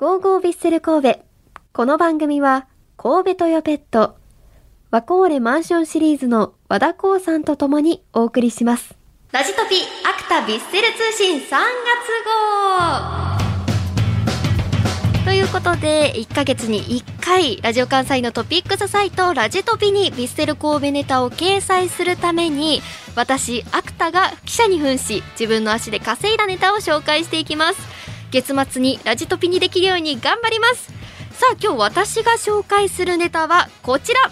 ゴーゴービッセル神戸。この番組は、神戸トヨペット、ワコーレマンションシリーズの和田光さんと共にお送りします。ラジトピアクタビッセル通信3月号ということで、1ヶ月に1回、ラジオ関西のトピックスサイト、ラジトピにビッセル神戸ネタを掲載するために、私、アクタが記者に扮し、自分の足で稼いだネタを紹介していきます。月末にラジトピにできるように頑張ります。さあ、今日私が紹介するネタはこちら。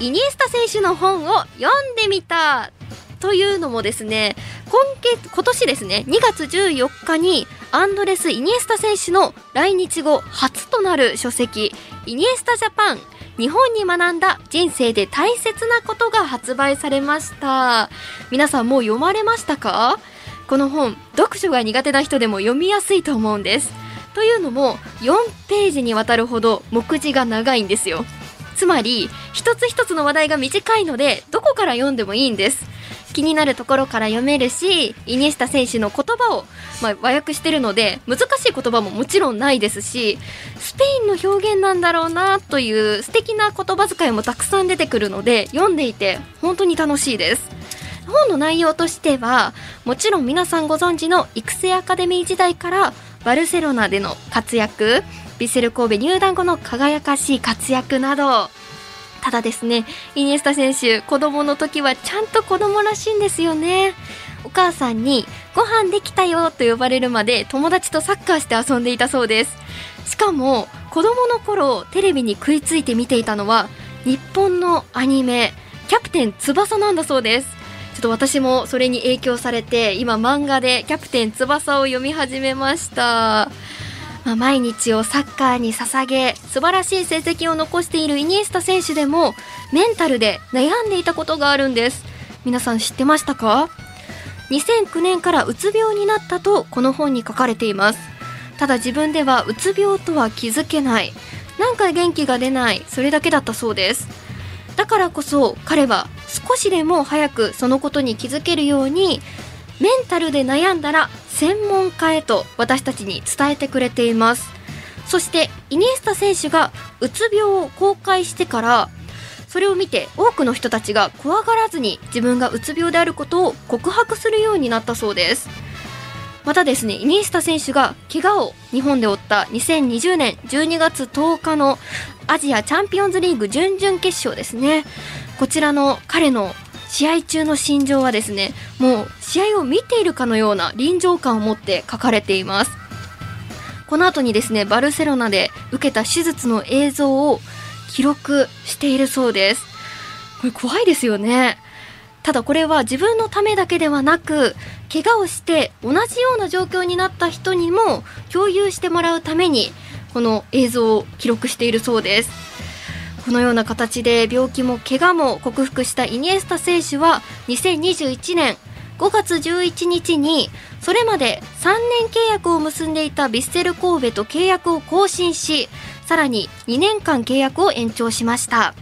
イニエスタ選手の本を読んでみたというのもですね今月今年ですね2月14日にアンドレス・イニエスタ選手の来日後初となる書籍「イニエスタ・ジャパン日本に学んだ人生で大切なこと」が発売されました皆さんもう読まれましたか？この本読書が苦手な人でも読みやすいと思うんです。というのも4ページにわたるほど目次が長いんですよ。つまり一つ一つの話題が短いのでどこから読んでもいいんです。気になるところから読めるしイニエスタ選手の言葉を、まあ、和訳してるので難しい言葉ももちろんないですしスペインの表現なんだろうなという素敵な言葉遣いもたくさん出てくるので読んでいて本当に楽しいです。本の内容としてはもちろん皆さんご存知の育成アカデミー時代からバルセロナでの活躍ビッセル神戸入団後の輝かしい活躍など。ただですねイニエスタ選手子供の時はちゃんと子供らしいんですよね。お母さんにご飯できたよと呼ばれるまで友達とサッカーして遊んでいたそうです。しかも子供の頃テレビに食いついて見ていたのは日本のアニメキャプテン翼なんだそうです。ちょっと私もそれに影響されて今漫画でキャプテン翼を読み始めました。まあ、毎日をサッカーに捧げ素晴らしい成績を残しているイニエスタ選手でもメンタルで悩んでいたことがあるんです。皆さん知ってましたか？2009年からうつ病になったとこの本に書かれています。ただ自分ではうつ病とは気づけない。なんか元気が出ない。それだけだったそうです。だからこそ彼は少しでも早くそのことに気づけるようにメンタルで悩んだら専門家へと私たちに伝えてくれています。そしてイニエスタ選手がうつ病を公開してからそれを見て多くの人たちが怖がらずに自分がうつ病であることを告白するようになったそうです。またですねイニエスタ選手が怪我を日本で負った2020年12月10日のアジアチャンピオンズリーグ準々決勝ですね。こちらの彼の試合中の心情はですねもう試合を見ているかのような臨場感を持って書かれています。この後にですねバルセロナで受けた手術の映像を記録しているそうです。これ怖いですよね。ただこれは自分のためだけではなく怪我をして同じような状況になった人にも共有してもらうためにこの映像を記録しているそうです。このような形で病気も怪我も克服したイニエスタ選手は2021年5月11日にそれまで3年契約を結んでいたヴィッセル神戸と契約を更新しさらに2年間契約を延長しました。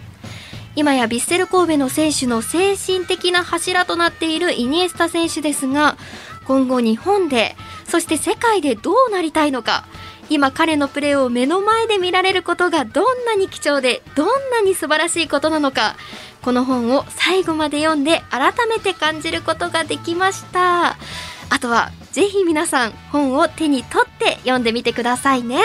今やヴィッセル神戸の選手の精神的な柱となっているイニエスタ選手ですが今後日本でそして世界でどうなりたいのか今彼のプレーを目の前で見られることがどんなに貴重でどんなに素晴らしいことなのかこの本を最後まで読んで改めて感じることができました。あとはぜひ皆さん本を手に取って読んでみてくださいね。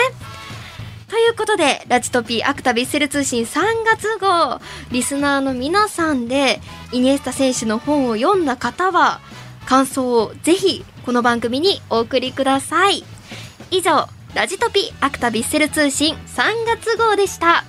ということで、ラジトピーアクタビッセル通信3月号、リスナーの皆さんで、イニエスタ選手の本を読んだ方は、感想をぜひこの番組にお送りください。以上、ラジトピアクタビッセル通信3月号でした。